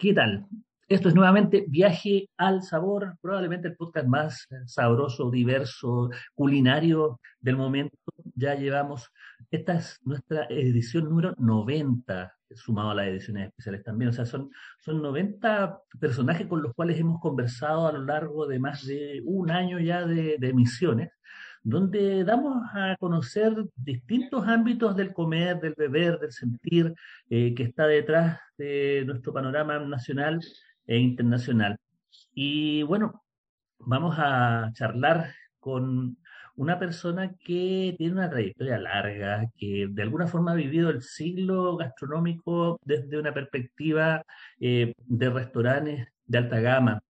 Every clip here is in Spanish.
¿Qué tal? Esto es nuevamente Viaje al Sabor, probablemente el podcast más sabroso, diverso, culinario del momento. Ya llevamos, esta es nuestra edición número 90, sumado a las ediciones especiales también. O sea, son, son 90 personajes con los cuales hemos conversado a lo largo de más de un año ya de, de emisiones donde damos a conocer distintos ámbitos del comer, del beber, del sentir eh, que está detrás de nuestro panorama nacional e internacional. Y bueno, vamos a charlar con una persona que tiene una trayectoria larga, que de alguna forma ha vivido el siglo gastronómico desde una perspectiva eh, de restaurantes de alta gama,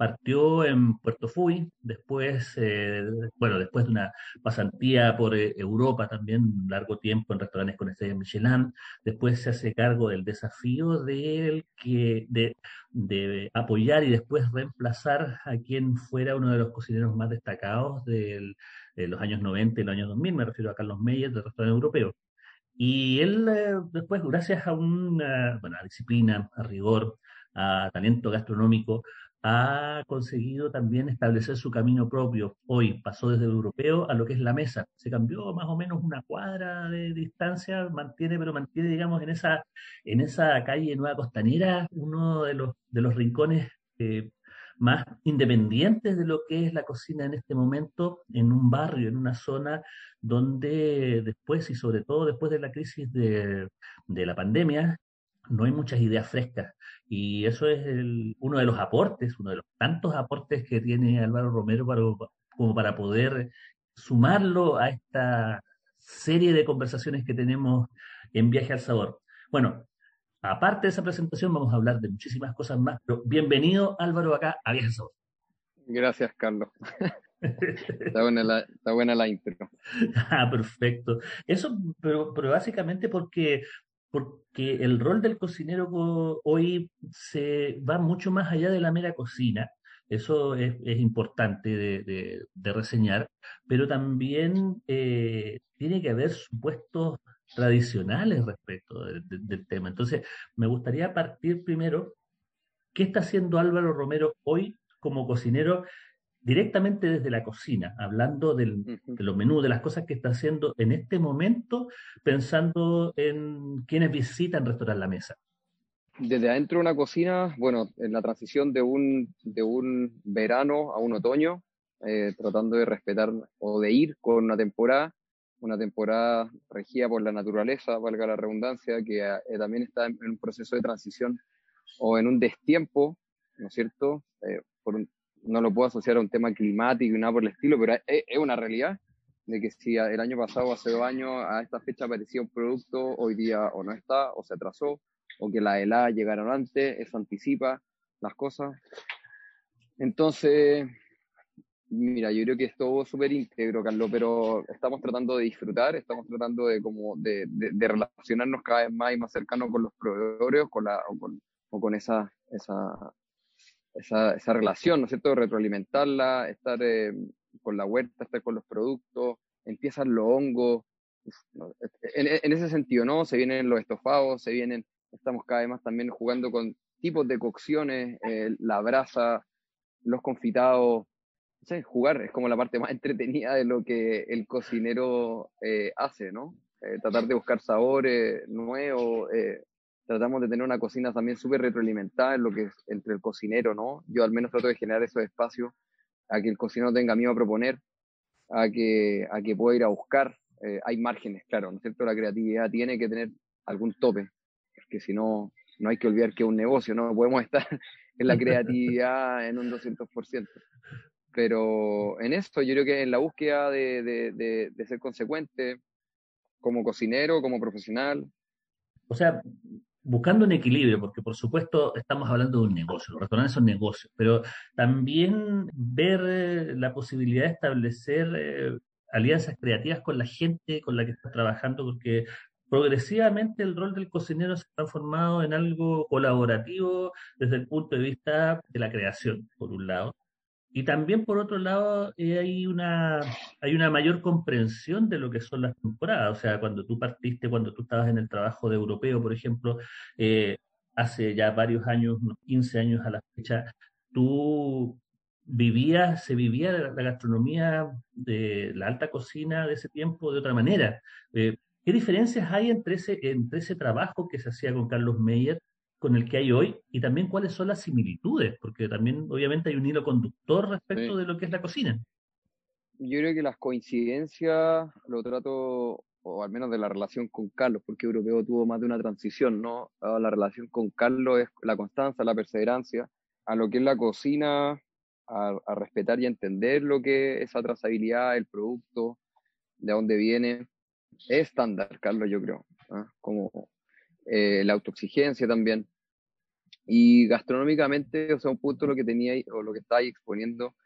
partió en Puerto Fuy, después, eh, bueno, después de una pasantía por eh, Europa también, un largo tiempo en restaurantes con estrella Michelin, después se hace cargo del desafío de, que, de, de, apoyar y después reemplazar a quien fuera uno de los cocineros más destacados de los años 90 y los años 2000, me refiero a Carlos Meyer del restaurante europeo. Y él eh, después, gracias a una bueno, a disciplina, a rigor, a talento gastronómico, ha conseguido también establecer su camino propio. Hoy pasó desde el europeo a lo que es la mesa. Se cambió más o menos una cuadra de distancia, mantiene, pero mantiene, digamos, en esa, en esa calle Nueva Costanera, uno de los, de los rincones eh, más independientes de lo que es la cocina en este momento, en un barrio, en una zona donde después y sobre todo después de la crisis de, de la pandemia, no hay muchas ideas frescas. Y eso es uno de los aportes, uno de los tantos aportes que tiene Álvaro Romero para, como para poder sumarlo a esta serie de conversaciones que tenemos en Viaje al Sabor. Bueno, aparte de esa presentación vamos a hablar de muchísimas cosas más, pero bienvenido Álvaro acá a Viaje al Sabor. Gracias, Carlos. está, buena la, está buena la intro. Ah, perfecto. Eso, pero, pero básicamente porque porque el rol del cocinero hoy se va mucho más allá de la mera cocina. Eso es, importante de, reseñar, pero también eh, tiene que haber supuestos tradicionales respecto del tema. Entonces, me gustaría partir primero, ¿qué está haciendo Álvaro Romero hoy como cocinero directamente desde la cocina, hablando de los menús, de las cosas que está haciendo en este momento, pensando en quienes visitan Restaurar la Mesa. Desde adentro de una cocina, bueno, en la transición de un, de un verano a un otoño, eh, tratando de respetar o de ir con una temporada, una temporada regida por la naturaleza, valga la redundancia, que eh, también está en, un proceso de transición o en un destiempo, ¿no es cierto? Eh, no lo puedo asociar a un tema climático y nada por el estilo, pero es, una realidad de que si el año pasado, hace dos años, a esta fecha aparecía un producto, hoy día o no está, o se atrasó, o que la helada llegaron antes, eso anticipa las cosas. Entonces, mira, yo creo que es todo súper íntegro, Carlos, pero estamos tratando de disfrutar, estamos tratando de, como de, de, relacionarnos cada vez más y más cercanos con los proveedores con la, o con, o con esa, esa, esa, esa relación, ¿no es cierto? Retroalimentarla, estar eh, con la huerta, estar con los productos, empiezan los hongos. En, ese sentido, ¿no? Se vienen los estofados, se vienen, estamos cada vez más también jugando con tipos de cocciones, eh, la brasa, los confitados. No jugar es como la parte más entretenida de lo que el cocinero eh, hace, ¿no? tratar de buscar sabores nuevos, tratamos de tener una cocina también súper retroalimentada en lo que es entre el cocinero, ¿no? Yo al menos trato de generar esos espacios a que el cocinero tenga miedo a proponer, a que, a que pueda ir a buscar. Eh, hay márgenes, claro, ¿no es cierto? La creatividad tiene que tener algún tope, porque si no, no hay que olvidar que es un negocio, no podemos estar en la creatividad en un 200%. Pero en esto, yo creo que en la búsqueda de, de, de ser consecuente como cocinero, como profesional. O sea, buscando un equilibrio, porque por supuesto estamos hablando de un negocio, los restaurantes son negocios, pero también ver eh, la posibilidad de establecer eh, alianzas creativas con la gente con la que estás trabajando, porque progresivamente el rol del cocinero se ha transformado en algo colaborativo desde el punto de vista de la creación, por un lado, y también, por otro lado, eh, hay, una, hay una mayor comprensión de lo que son las temporadas. O sea, cuando tú partiste, cuando tú estabas en el trabajo de europeo, por ejemplo, eh, hace ya varios años, unos 15 años a la fecha, tú vivías, se vivía la, gastronomía de la alta cocina de ese tiempo de otra manera. Eh, ¿Qué diferencias hay entre ese, entre ese trabajo que se hacía con Carlos Meyer con el que hay hoy y también cuáles son las similitudes, porque también obviamente hay un hilo conductor respecto de lo que es la cocina. Yo creo que las coincidencias lo trato, o al menos de la relación con Carlos, porque Europeo tuvo más de una transición, ¿no? Ah, la relación con Carlos es la constancia, la perseverancia, a lo que es la cocina, a, respetar y entender lo que es esa trazabilidad, el producto, de dónde viene. Es estándar, Carlos, yo creo. ¿ah? Como eh, la autoexigencia también. Y gastronómicamente, o sea, un punto lo que tenía o lo que ahí exponiendo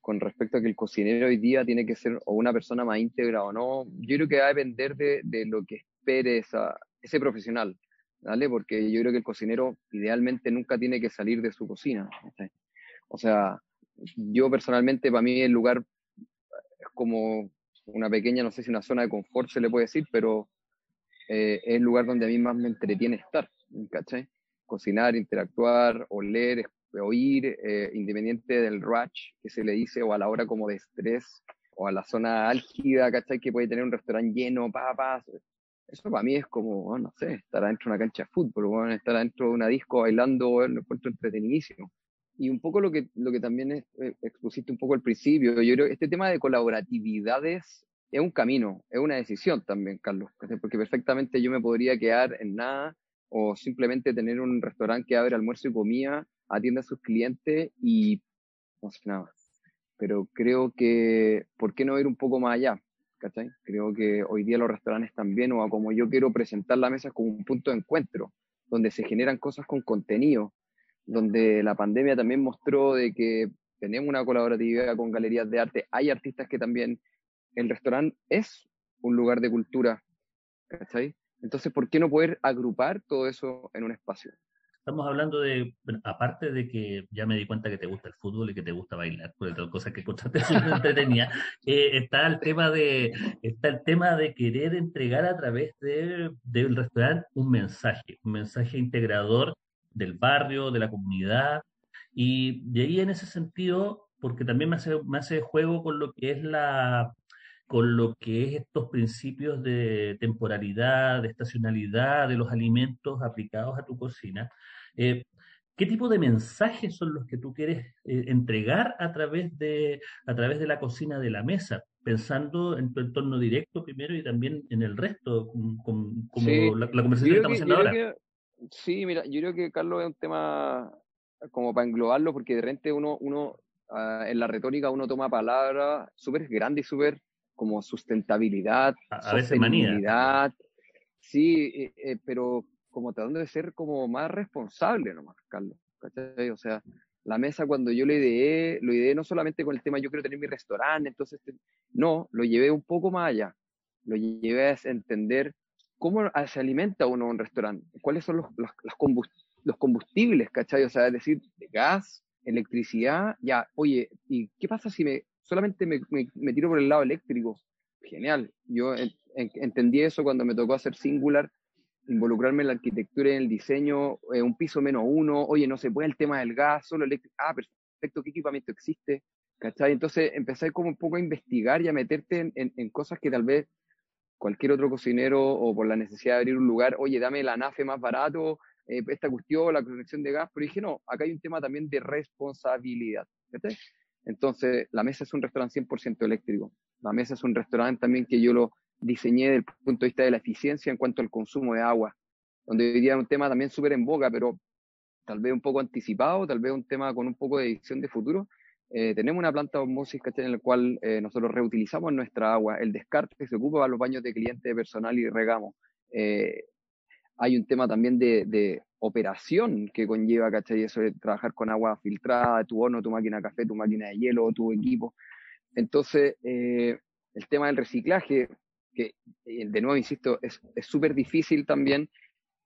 con respecto a que el cocinero hoy día tiene que ser o una persona más íntegra o no, yo creo que va a depender de, de lo que espere esa, ese profesional, ¿vale? Porque yo creo que el cocinero idealmente nunca tiene que salir de su cocina. O sea, yo personalmente, para mí el lugar es como una pequeña, no sé si una zona de confort se le puede decir, pero eh, es el lugar donde a mí más me entretiene estar, ¿cachai? Cocinar, interactuar, oler, oír, eh, independiente del rush que se le dice, o a la hora como de estrés, o a la zona álgida, ¿cachai? Que puede tener un restaurante lleno, papas. Eso para mí es como, no sé, estar adentro de una cancha de fútbol, estar adentro de una disco bailando, lo encuentro entretenidísimo. Y un poco lo que, lo que también es, eh, expusiste un poco al principio, yo creo que este tema de colaboratividades es un camino, es una decisión también, Carlos, porque perfectamente yo me podría quedar en nada o simplemente tener un restaurante que abre almuerzo y comida, atiende a sus clientes y no sé nada. Pero creo que, ¿por qué no ir un poco más allá? ¿Cachai? Creo que hoy día los restaurantes también, o como yo quiero presentar la mesa como un punto de encuentro, donde se generan cosas con contenido, donde la pandemia también mostró de que tenemos una colaboratividad con galerías de arte, hay artistas que también el restaurante es un lugar de cultura, ¿cachai? Entonces, ¿por qué no poder agrupar todo eso en un espacio? Estamos hablando de, aparte de que ya me di cuenta que te gusta el fútbol y que te gusta bailar, por todas cosas que contaste súper eh, está el tema de, está el tema de querer entregar a través de, del restaurante un mensaje, un mensaje integrador del barrio, de la comunidad, y de ahí en ese sentido, porque también me hace, me hace juego con lo que es la, con lo que es estos principios de temporalidad, de estacionalidad de los alimentos aplicados a tu cocina. Eh, ¿Qué tipo de mensajes son los que tú quieres eh, entregar a través, de, a través de la cocina de la mesa? Pensando en tu entorno directo primero y también en el resto, como, la, conversación que estamos haciendo ahora. sí, mira, yo creo que Carlos es un tema como para englobarlo, porque de repente uno, uno ah, en la retórica uno toma palabras súper grandes y súper como sustentabilidad, a, sostenibilidad. Sí, eh, eh, pero como tratando de ser como más responsable nomás, Carlos. ¿cachai? O sea, la mesa cuando yo lo ideé, lo ideé no solamente con el tema yo quiero tener mi restaurante, entonces, no, lo llevé un poco más allá. Lo llevé a entender cómo se alimenta uno un restaurante, cuáles son los, los, los combustibles, ¿cachai? O sea, es decir, de gas, electricidad, ya, oye, ¿y qué pasa si me solamente me, me, tiro por el lado eléctrico. Genial. Yo entendí eso cuando me tocó hacer Singular, involucrarme en la arquitectura y en el diseño, eh, un piso menos uno, oye, no se puede el tema del gas, solo eléctrico. Ah, perfecto, ¿qué equipamiento existe? ¿Cachai? Entonces empecé como un poco a investigar y a meterte en, cosas que tal vez cualquier otro cocinero o por la necesidad de abrir un lugar, oye, dame la NAFE más barato, eh, esta cuestión, la conexión de gas, pero dije, no, acá hay un tema también de responsabilidad. ¿cachai? Entonces, la mesa es un restaurante 100% eléctrico. La mesa es un restaurante también que yo lo diseñé desde el punto de vista de la eficiencia en cuanto al consumo de agua, donde hoy día es un tema también súper en boga, pero tal vez un poco anticipado, tal vez un tema con un poco de edición de futuro. Eh, tenemos una planta de osmosis en la cual eh, nosotros reutilizamos nuestra agua, el descarte que se ocupa para los baños de cliente personal y regamos. Eh, hay un tema también de, operación que conlleva, ¿cachai? Eso de trabajar con agua filtrada, tu horno, tu máquina de café, tu máquina de hielo, tu equipo. Entonces, eh, el tema del reciclaje, que eh, de nuevo, insisto, es súper difícil también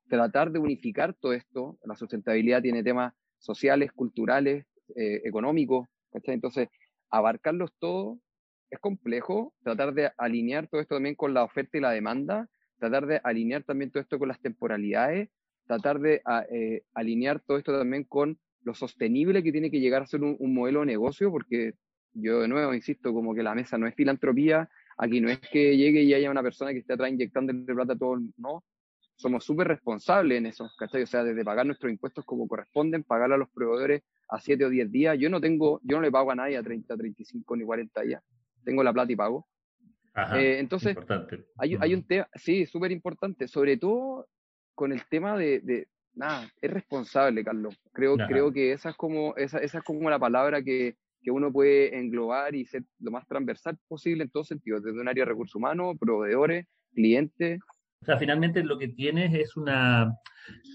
tratar de unificar todo esto. La sustentabilidad tiene temas sociales, culturales, eh, económicos, ¿cachai? Entonces, abarcarlos todos es complejo, tratar de alinear todo esto también con la oferta y la demanda, tratar de alinear también todo esto con las temporalidades, tratar de eh, alinear todo esto también con lo sostenible que tiene que llegar a ser un, modelo de negocio, porque yo de nuevo insisto, como que la mesa no es filantropía, aquí no es que llegue y haya una persona que esté atrás inyectando el plata a todo, no, somos súper responsables en eso, ¿cachai? O sea, desde pagar nuestros impuestos como corresponden, pagar a los proveedores a 7 o 10 días, yo no tengo, yo no le pago a nadie a 30, 35 ni 40 días, tengo la plata y pago. Eh, entonces, hay, hay, un tema, sí, súper importante, sobre todo con el tema de, nada, es responsable, Carlos. Creo, creo que esa es como, esa, esa es como la palabra que, que uno puede englobar y ser lo más transversal posible en todos sentidos, desde un área de recursos humanos, proveedores, clientes. O sea, finalmente lo que tienes es una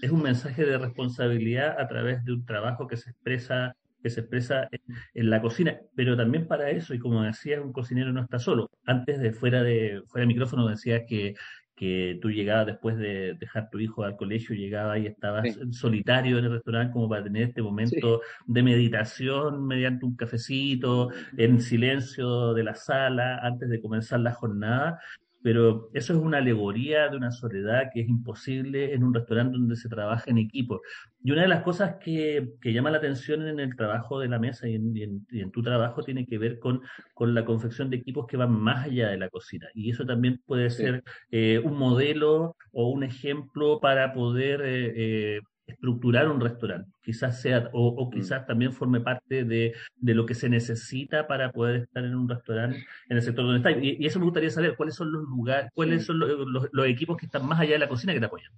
es un mensaje de responsabilidad a través de un trabajo que se expresa que se expresa en, la cocina, pero también para eso, y como decías, un cocinero no está solo. Antes de fuera de fuera de micrófono decías que, que tú llegabas después de dejar tu hijo al colegio, llegabas y estabas solitario en el restaurante como para tener este momento de meditación mediante un cafecito, en silencio de la sala, antes de comenzar la jornada pero eso es una alegoría de una soledad que es imposible en un restaurante donde se trabaja en equipo. Y una de las cosas que, que llama la atención en el trabajo de la mesa y en, tu trabajo tiene que ver con, con, la confección de equipos que van más allá de la cocina. Y eso también puede ser eh, un modelo o un ejemplo para poder eh, eh, estructurar un restaurante. Quizás sea, o, mm. quizás también forme parte de, lo que se necesita para poder estar en un restaurante en el sector donde está. Y, eso me gustaría saber, ¿cuáles son los lugares, cuáles son los, equipos que están más allá de la cocina que te apoyan?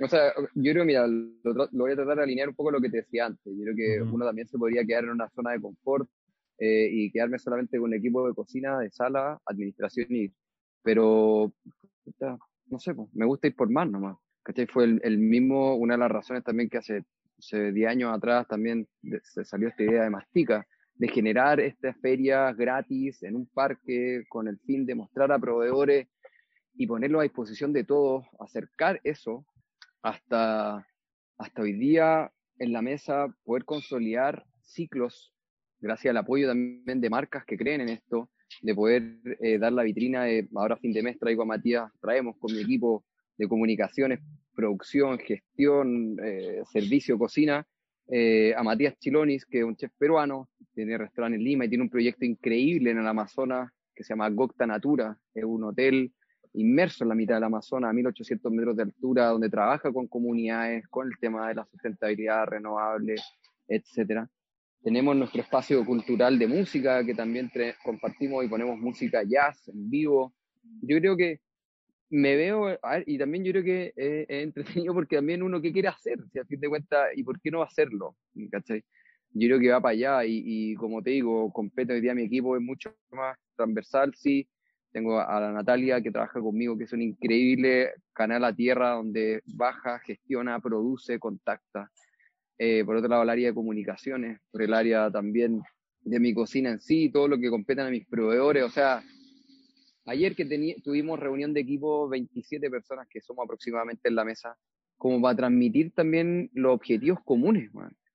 O sea, yo creo, mira, lo, voy a tratar de alinear un poco lo que te decía antes. Yo creo que uno también se podría quedar en una zona de confort eh, y quedarme solamente con un equipo de cocina, de sala, administración y... Pero, no sé, pues, me gusta ir por más nomás. ¿Cachai? Fue el, mismo, una de las razones también que hace, hace 10 años atrás también se salió esta idea de Mastica, de generar estas ferias gratis en un parque con el fin de mostrar a proveedores y ponerlo a disposición de todos, acercar eso hasta, hasta hoy día en la mesa, poder consolidar ciclos, gracias al apoyo también de marcas que creen en esto, de poder eh, dar la vitrina de, ahora fin de mes traigo a Matías, traemos con mi equipo de comunicaciones, producción, gestión, eh, servicio, cocina, eh, a Matías Chilonis, que es un chef peruano, tiene restaurante en Lima y tiene un proyecto increíble en el Amazonas que se llama Gocta Natura, es un hotel inmerso en la mitad del Amazonas, a 1800 metros de altura, donde trabaja con comunidades, con el tema de la sustentabilidad renovable, etcétera. Tenemos nuestro espacio cultural de música que también compartimos y ponemos música jazz en vivo. Yo creo que me veo, y también yo creo que es, entretenido porque también uno qué quiere hacer, si a fin de cuentas, y por qué no hacerlo. Yo creo que va para allá y, como te digo, completo hoy día mi equipo es mucho más transversal, sí. Tengo a la Natalia que trabaja conmigo, que es un increíble canal a tierra donde baja, gestiona, produce, contacta. Eh, por otro lado, el área de comunicaciones, por el área también de mi cocina en sí, todo lo que competen a mis proveedores, o sea, Ayer que tuvimos reunión de equipo, 27 personas que somos aproximadamente en la mesa, como para transmitir también los objetivos comunes,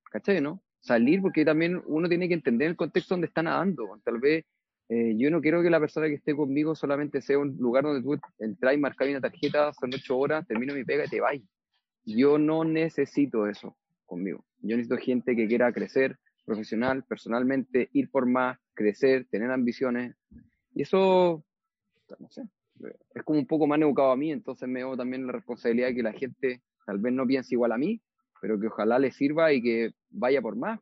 ¿cachai, no? Salir, porque también uno tiene que entender el contexto donde está nadando. Tal vez eh, yo no quiero que la persona que esté conmigo solamente sea un lugar donde tú entras y marcas una tarjeta, son ocho horas, termino mi pega y te vas. Yo no necesito eso conmigo. Yo necesito gente que quiera crecer profesional, personalmente, ir por más, crecer, tener ambiciones. Y eso sé, es como un poco más educado a mí, entonces me veo también la responsabilidad de que la gente tal vez no piense igual a mí, pero que ojalá le sirva y que vaya por más.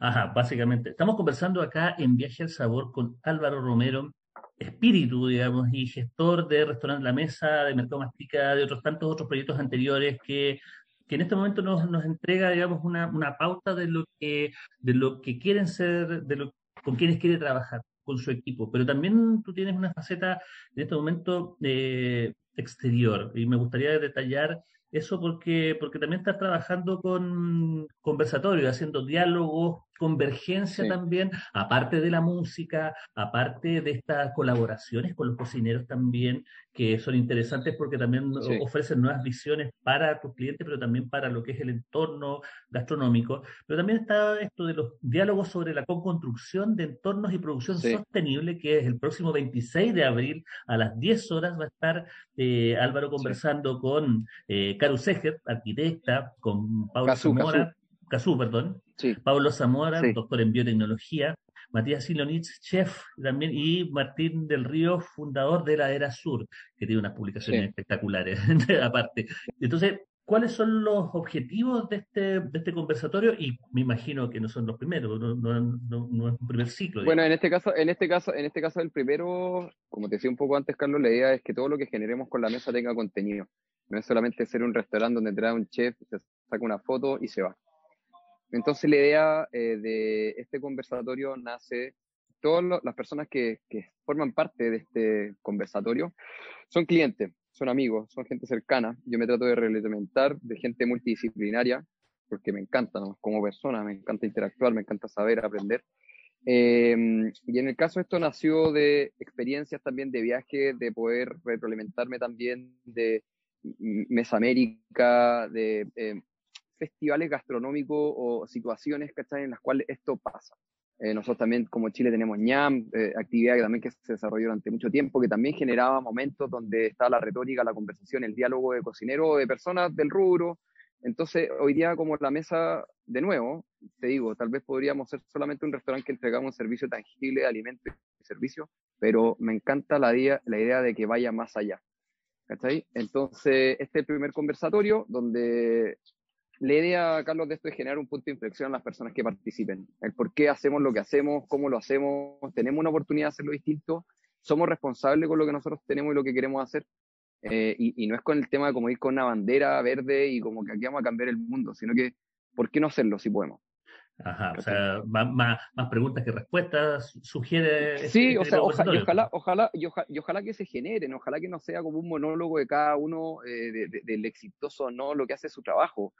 Ajá, básicamente. Estamos conversando acá en Viaje al Sabor con Álvaro Romero, espíritu, digamos, y gestor de Restaurante La Mesa, de Mercado Mastica, de otros tantos otros proyectos anteriores que, que en este momento nos, nos entrega, digamos, una, una pauta de lo que, de lo que quieren ser, de lo con quienes quiere trabajar con su equipo, pero también tú tienes una faceta en este momento eh, exterior y me gustaría detallar Eso porque, porque también estás trabajando con conversatorios, haciendo diálogos, convergencia también, aparte de la música, aparte de estas colaboraciones con los cocineros también, que son interesantes porque también ofrecen nuevas visiones para tus clientes, pero también para lo que es el entorno gastronómico. Pero también está esto de los diálogos sobre la construcción de entornos y producción sostenible, que es el próximo 26 de abril a las 10 horas va a estar eh, Álvaro conversando con eh, Caru Seger, arquitecta, con Pablo Zamora, Casú, perdón, Pablo Zamora, doctor en biotecnología, Matías Silonitz, chef también, y Martín del Río, fundador de la Era Sur, que tiene unas publicaciones espectaculares aparte. Entonces, ¿cuáles son los objetivos de este, de este conversatorio? Y me imagino que no son los primeros, no, no, es un primer ciclo. Bueno, en este caso, en este caso, en este caso el primero, como te decía un poco antes, Carlos, la idea es que todo lo que generemos con la mesa tenga contenido. No es solamente ser un restaurante donde trae un chef, se saca una foto y se va. Entonces la idea eh, de este conversatorio nace, todas las personas que, forman parte de este conversatorio son clientes, son amigos, son gente cercana. Yo me trato de reglamentar de gente multidisciplinaria porque me encanta como persona, me encanta interactuar, me encanta saber, aprender. Em, y en el caso esto nació de experiencias también de viaje, de poder retroalimentarme también de Mesamérica, de eh, festivales gastronómicos o situaciones ¿cachai? en las cuales esto pasa. Eh, nosotros también como Chile tenemos ñam, eh, actividad que también que se desarrolló durante mucho tiempo, que también generaba momentos donde estaba la retórica, la conversación, el diálogo de cocinero, de personas del rubro. Entonces, hoy día como la mesa, de nuevo, te digo, tal vez podríamos ser solamente un restaurante que entregamos un servicio tangible de alimento y servicio, pero me encanta la idea, la idea de que vaya más allá. Entonces, este primer conversatorio donde la idea, Carlos, de esto es generar un punto de inflexión a las personas que participen. El por qué hacemos lo que hacemos, cómo lo hacemos, tenemos una oportunidad de hacerlo distinto, somos responsables con lo que nosotros tenemos y lo que queremos hacer. Eh, y, no es con el tema de como ir con una bandera verde y como que aquí vamos a cambiar el mundo, sino que, ¿por qué no hacerlo si podemos? Ajá, o sea, más, preguntas que respuestas, sugiere... Sí, o sea, ojalá, ojalá, y ojalá, que se generen, ojalá que no sea como un monólogo de cada uno eh, del exitoso o no, lo que hace su trabajo.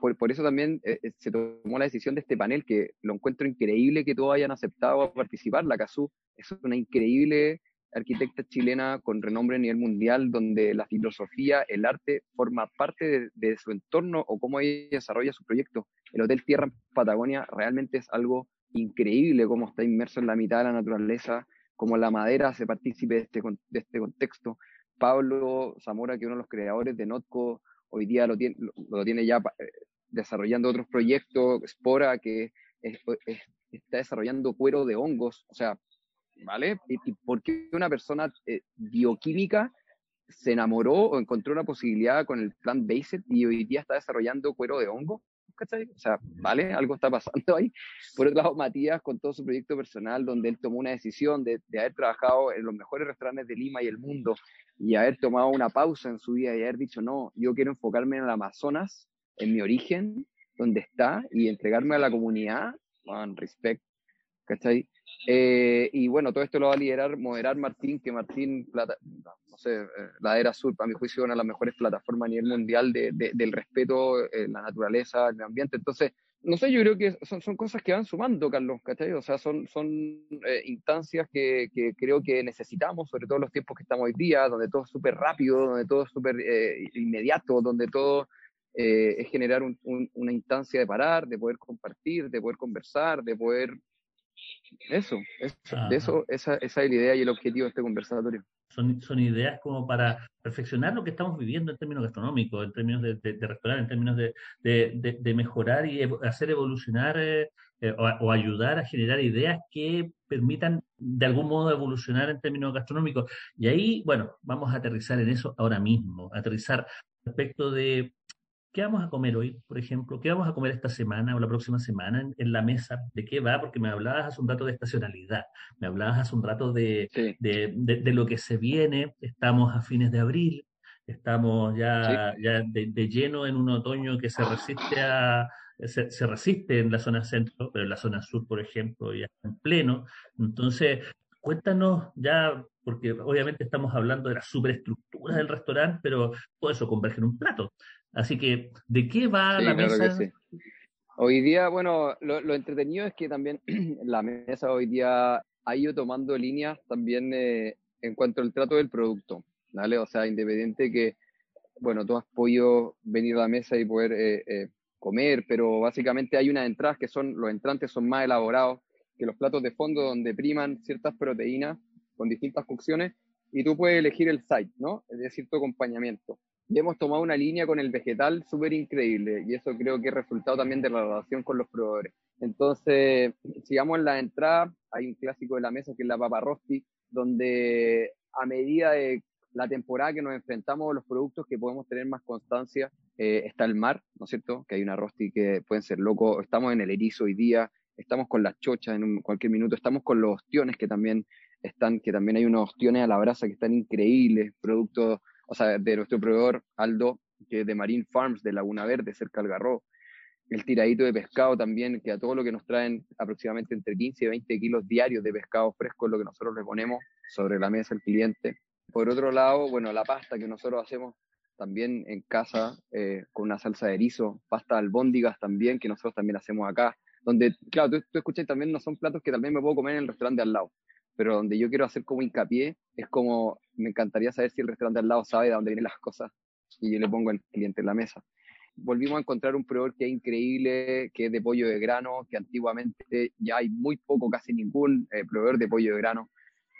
Por, eso también eh, eh, se tomó la decisión de este panel, que lo encuentro increíble que todos hayan aceptado participar. La CASU es una increíble arquitecta chilena con renombre a nivel mundial, donde la filosofía, el arte, forma parte de, su entorno o cómo ella desarrolla su proyecto el Hotel Tierra en Patagonia realmente es algo increíble cómo está inmerso en la mitad de la naturaleza, cómo la madera hace partícipe de este, de este contexto. Pablo Zamora, que es uno de los creadores de Notco, hoy día lo tiene, lo, tiene ya eh, desarrollando otros proyectos, Spora, que está desarrollando cuero de hongos, o sea, ¿vale? ¿Y, por qué una persona eh, bioquímica se enamoró o encontró una posibilidad con el plan Based y hoy día está desarrollando cuero de hongo? O sea, ¿vale? Algo está pasando ahí. Por otro lado, Matías, con todo su proyecto personal, donde él tomó una decisión de, haber trabajado en los mejores restaurantes de Lima y el mundo, y haber tomado una pausa en su vida y haber dicho, no, yo quiero enfocarme en el Amazonas, en mi origen, donde está, y entregarme a la comunidad, con respect, ¿cachai? Eh, y bueno, todo esto lo va a liderar, moderar Martín, que Martín, no sé, eh, la Era Sur, para mi juicio, una de las mejores plataformas a nivel mundial de, del respeto, eh, la naturaleza, el ambiente. Entonces, no sé, yo creo que son, son cosas que van sumando, Carlos, ¿cachai? O sea, son, son instancias que, que, creo que necesitamos, sobre todo en los tiempos que estamos hoy día, donde todo es súper rápido, donde todo es súper inmediato, donde todo es generar una instancia de parar, de poder compartir, de poder conversar, de poder eso, de eso esa, esa, es la idea y el objetivo de este conversatorio. Son, son ideas como para perfeccionar lo que estamos viviendo en términos gastronómicos, en términos de, de, restaurar, en términos de, de, mejorar y hacer evolucionar eh, eh, o, ayudar a generar ideas que permitan de algún modo evolucionar en términos gastronómicos. Y ahí, bueno, vamos a aterrizar en eso ahora mismo, aterrizar respecto de ¿Qué vamos a comer hoy, por ejemplo? ¿Qué vamos a comer esta semana o la próxima semana en, la mesa? ¿De qué va? Porque me hablabas hace un rato de estacionalidad, me hablabas hace un rato de, de, lo que se viene, estamos a fines de abril, estamos ya, ya de, lleno en un otoño que se resiste a, se, se, resiste en la zona centro, pero en la zona sur, por ejemplo, ya en pleno. Entonces, cuéntanos ya, porque obviamente estamos hablando de la superestructura del restaurante, pero todo eso converge en un plato. Así que, ¿de qué va la mesa? Hoy día, bueno, lo, entretenido es que también la mesa hoy día ha ido tomando líneas también eh, en cuanto al trato del producto, ¿vale? O sea, independiente que, bueno, tú has podido venir a la mesa y poder eh, eh, comer, pero básicamente hay unas entradas que son, los entrantes son más elaborados que los platos de fondo donde priman ciertas proteínas con distintas cocciones y tú puedes elegir el site, ¿no? Es decir, tu acompañamiento. Hemos tomado una línea con el vegetal súper increíble y eso creo que es resultado también de la relación con los proveedores. Entonces, sigamos en la entrada, hay un clásico de la mesa que es la papa rosti, donde a medida de la temporada que nos enfrentamos los productos que podemos tener más constancia, eh, está el mar, ¿no es cierto? Que hay una rosti que pueden ser locos, estamos en el erizo hoy día, estamos con las chochas en cualquier minuto, estamos con los ostiones que también están, que también hay unos ostiones a la brasa que están increíbles, producto, o sea, de nuestro proveedor Aldo, que es de Marine Farms, de Laguna Verde, cerca del Garro. El tiradito de pescado también, que a todo lo que nos traen aproximadamente entre 15 y 20 kilos diarios de pescado fresco es lo que nosotros le ponemos sobre la mesa al cliente. Por otro lado, bueno, la pasta que nosotros hacemos también en casa eh, con una salsa de erizo, pasta albóndigas también, que nosotros también hacemos acá, donde, claro, tú, tú también no son platos que también me puedo comer en el restaurante al lado, pero donde yo quiero hacer como hincapié es como, me encantaría saber si el restaurante al lado sabe de dónde vienen las cosas y yo le pongo al cliente en la mesa. Volvimos a encontrar un proveedor que es increíble, que es de pollo de grano, que antiguamente ya hay muy poco, casi ningún eh, proveedor de pollo de grano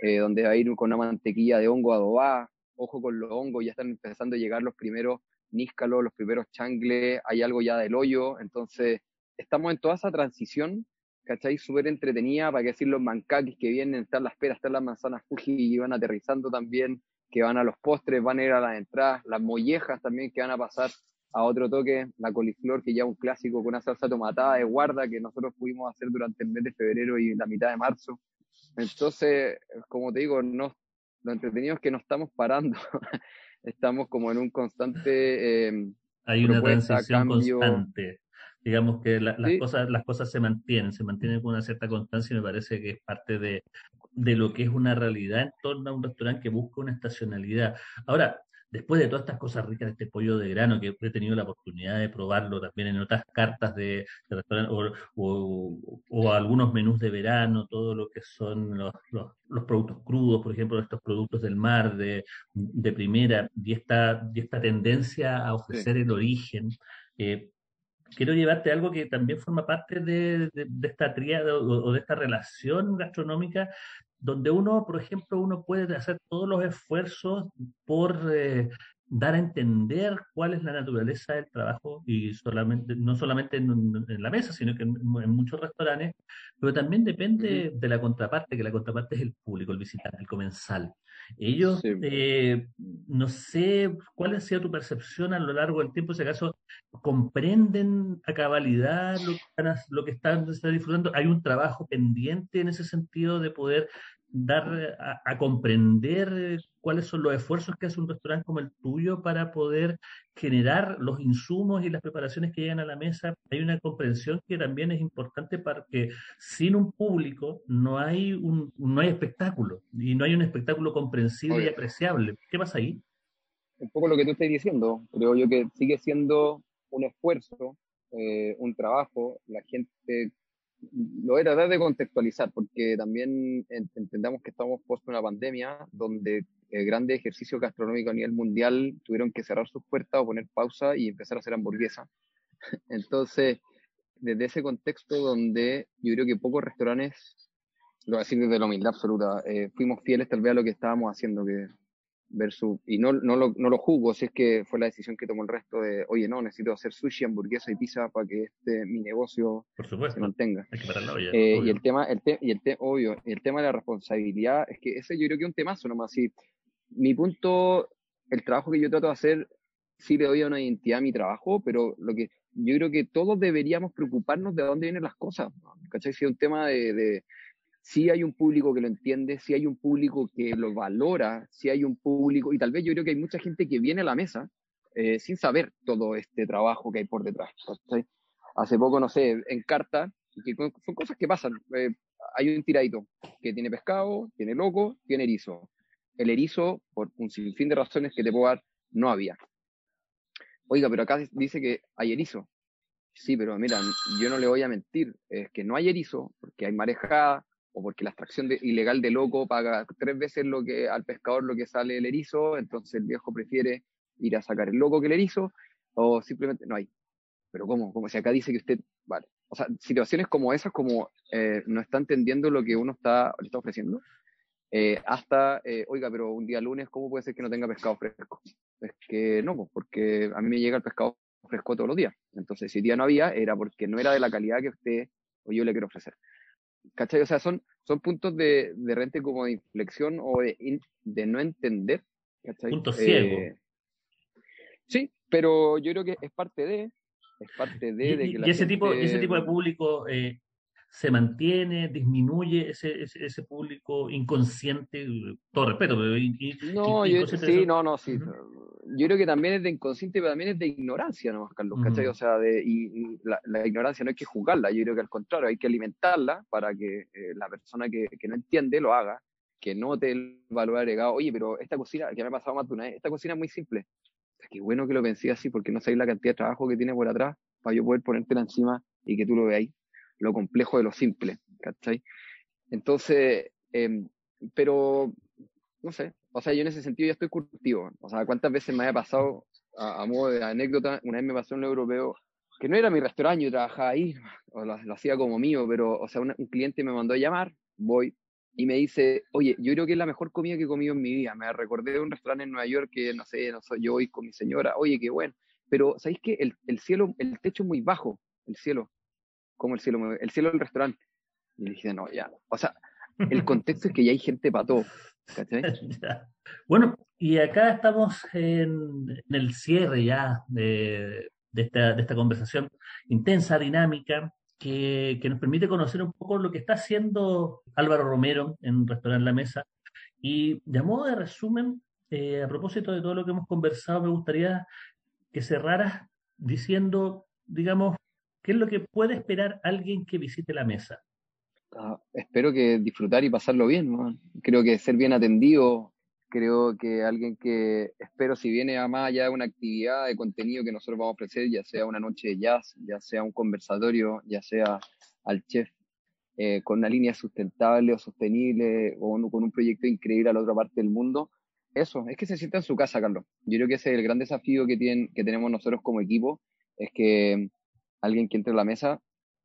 eh, donde va a ir con una mantequilla de hongo adobada, ojo con los hongos, ya están empezando a llegar los primeros níscalos, los primeros changles, hay algo ya del hoyo, entonces estamos en toda esa transición, ¿cachai? Súper entretenida, para que decir los mancaquis que vienen, están las peras, están las manzanas Fuji y van aterrizando también, que van a los postres, van a ir a las entradas, las mollejas también que van a pasar a otro toque, la coliflor que ya es un clásico con una salsa tomatada de guarda que nosotros pudimos hacer durante el mes de febrero y la mitad de marzo. Entonces, como te digo, no, lo entretenido es que no estamos parando, estamos como en un constante... Eh, Hay una transición constante. Digamos que las, cosas, las cosas se mantienen, se mantienen con una cierta constancia y me parece que es parte de, de lo que es una realidad en torno a un restaurante que busca una estacionalidad. Ahora, después de todas estas cosas ricas de este pollo de grano, que he tenido la oportunidad de probarlo también en otras cartas de, restaurante o, algunos menús de verano, todo lo que son los, los, productos crudos, por ejemplo, estos productos del mar de, de primera, y esta, y esta tendencia a ofrecer el origen. Eh, quiero llevarte algo que también forma parte de, esta tríada o, de esta relación gastronómica, donde uno, por ejemplo, uno puede hacer todos los esfuerzos por eh, dar a entender cuál es la naturaleza del trabajo y solamente no solamente en, la mesa, sino que en, muchos restaurantes, pero también depende de la contraparte, que la contraparte es el público, el visitante, el comensal. Ellos, eh, no sé cuál ha sido tu percepción a lo largo del tiempo, si acaso comprenden a cabalidad lo que están, lo que están, disfrutando. Hay un trabajo pendiente en ese sentido de poder dar a, comprender cuáles son los esfuerzos que hace un restaurante como el tuyo para poder generar los insumos y las preparaciones que llegan a la mesa. Hay una comprensión que también es importante para que sin un público no hay un no hay espectáculo y no hay un espectáculo comprensible y apreciable. ¿Qué pasa ahí? Un poco lo que tú estás diciendo, creo yo que sigue siendo un esfuerzo, eh, un trabajo, la gente lo voy a tratar de contextualizar porque también entendamos que estamos post una pandemia donde eh, grandes ejercicios gastronómicos a nivel mundial tuvieron que cerrar sus puertas o poner pausa y empezar a hacer hamburguesa. Entonces, desde ese contexto donde yo creo que pocos restaurantes, lo voy a decir desde la humildad absoluta, eh, fuimos fieles tal vez a lo que estábamos haciendo, que versus, y no, no, lo, no lo juzgo, si es que fue la decisión que tomó el resto de, oye, no, necesito hacer sushi, hamburguesa y pizza para que este, mi negocio se mantenga. Eh, y el tema, el y el obvio, el tema de la responsabilidad, es que ese yo creo que es un temazo nomás, si mi punto, el trabajo que yo trato de hacer, sí le doy una identidad a mi trabajo, pero lo que yo creo que todos deberíamos preocuparnos de dónde vienen las cosas, ¿cachai? Si es un tema de si hay un público que lo entiende, si hay un público que lo valora, si hay un público, y tal vez yo creo que hay mucha gente que viene a la mesa eh, sin saber todo este trabajo que hay por detrás. Hace poco, no sé, en carta, que son cosas que pasan, eh, hay un tiradito, que tiene pescado, tiene loco, tiene erizo. El erizo, por un sinfín de razones que te puedo dar, no había. Oiga, pero acá dice que hay erizo. Sí, pero mira, yo no le voy a mentir, es que no hay erizo, porque hay marejada, o porque la extracción ilegal de loco paga tres veces lo que al pescador lo que sale el erizo, entonces el viejo prefiere ir a sacar el loco que el erizo, o simplemente no hay. Pero ¿cómo? Como si acá dice que usted, vale. O sea, situaciones como esas, como eh, no está entendiendo lo que uno está, le está ofreciendo, eh, hasta, eh, oiga, pero un día lunes, ¿cómo puede ser que no tenga pescado fresco? Es que no, porque a mí me llega el pescado fresco todos los días. Entonces, si día no había, era porque no era de la calidad que usted o yo le quiero ofrecer. ¿Cachai? O sea, son, son puntos de, de rente como de inflexión o de, de no entender. ¿cachai? Punto ciego. sí, pero yo creo que es parte de, es parte de, y, que ese tipo, ese tipo de público eh, se mantiene, disminuye ese, ese, público inconsciente, todo respeto, pero no, yo, sí, no, no, sí. Yo creo que también es de inconsciente, pero también es de ignorancia, ¿no, Carlos? ¿cachai? O sea, de, y, la, ignorancia no hay que juzgarla, yo creo que al contrario, hay que alimentarla para que eh, la persona que, que, no entiende lo haga, que note el valor agregado. Oye, pero esta cocina, que me ha pasado más de una vez, esta cocina es muy simple. Que bueno que lo pensé así, porque no sabéis la cantidad de trabajo que tiene por atrás para yo poder ponértela encima y que tú lo veáis lo complejo de lo simple, ¿cachai? Entonces, em, pero, no sé, o sea, yo en ese sentido ya estoy curtido, o sea, ¿cuántas veces me haya pasado, a, modo de anécdota, una vez me pasó en europeo, que no era mi restaurante, yo trabajaba ahí, o lo, hacía como mío, pero, o sea, un, cliente me mandó a llamar, voy, y me dice, oye, yo creo que es la mejor comida que he comido en mi vida. Me recordé de un restaurante en Nueva York que, no sé, no sé yo voy con mi señora, oye, qué bueno. Pero, ¿sabéis que el, el, cielo, el techo es muy bajo, el cielo como el cielo, el cielo del restaurante. Y dije, no, ya. O sea, el contexto es que ya hay gente para todo. bueno, y acá estamos en, el cierre ya de, esta, de esta conversación intensa, dinámica, que, nos permite conocer un poco lo que está haciendo Álvaro Romero en Restaurante La Mesa. Y de modo de resumen, eh, a propósito de todo lo que hemos conversado, me gustaría que cerraras diciendo, digamos, ¿Qué es lo que puede esperar alguien que visite la mesa? Ah, espero que disfrutar y pasarlo bien. Creo que ser bien atendido, creo que alguien que espero si viene a más allá de una actividad de contenido que nosotros vamos a ofrecer, ya sea una noche de jazz, ya sea un conversatorio, ya sea al chef eh, con una línea sustentable o sostenible o con un proyecto increíble a la otra parte del mundo. Eso, es que se sienta en su casa, Carlos. Yo creo que ese es el gran desafío que, tienen, que tenemos nosotros como equipo, es que alguien que entre a la mesa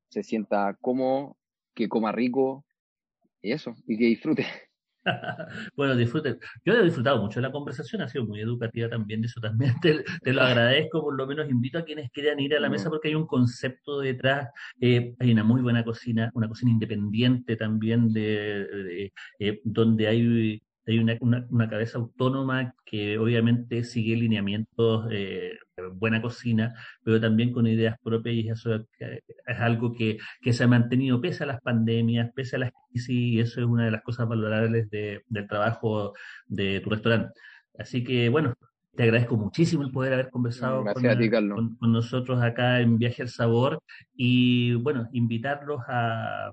se sienta cómodo, que coma rico, y eso, y que disfrute. bueno, disfrute. Yo he disfrutado mucho la conversación, ha sido muy educativa también, eso también te, lo agradezco, por lo menos invito a quienes quieran ir a la mesa porque hay un concepto detrás, eh, hay una muy buena cocina, una cocina independiente también, de, eh, donde hay hay una, una, cabeza autónoma que obviamente sigue lineamientos, eh, buena cocina, pero también con ideas propias y eso es algo que, que, se ha mantenido pese a las pandemias, pese a las crisis y eso es una de las cosas valorables de, del trabajo de tu restaurante. Así que bueno, te agradezco muchísimo el poder haber conversado con, con, nosotros acá en Viaje al Sabor y bueno, invitarlos a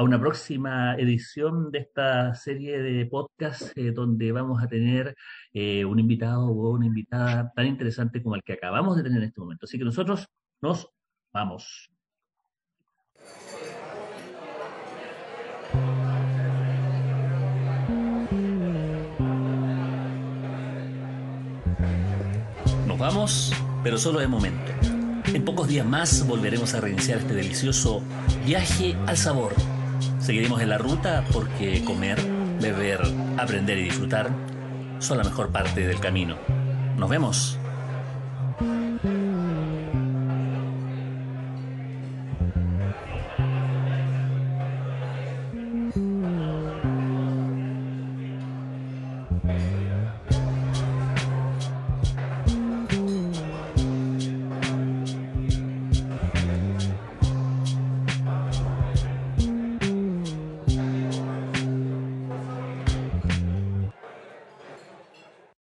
a una próxima edición de esta serie de podcast eh, donde vamos a tener eh, un invitado o una invitada tan interesante como el que acabamos de tener en este momento. Así que nosotros nos vamos. Nos vamos, pero solo de momento. En pocos días más volveremos a reiniciar este delicioso viaje al sabor Seguiremos en la ruta porque comer, beber, aprender y disfrutar son la mejor parte del camino. Nos vemos.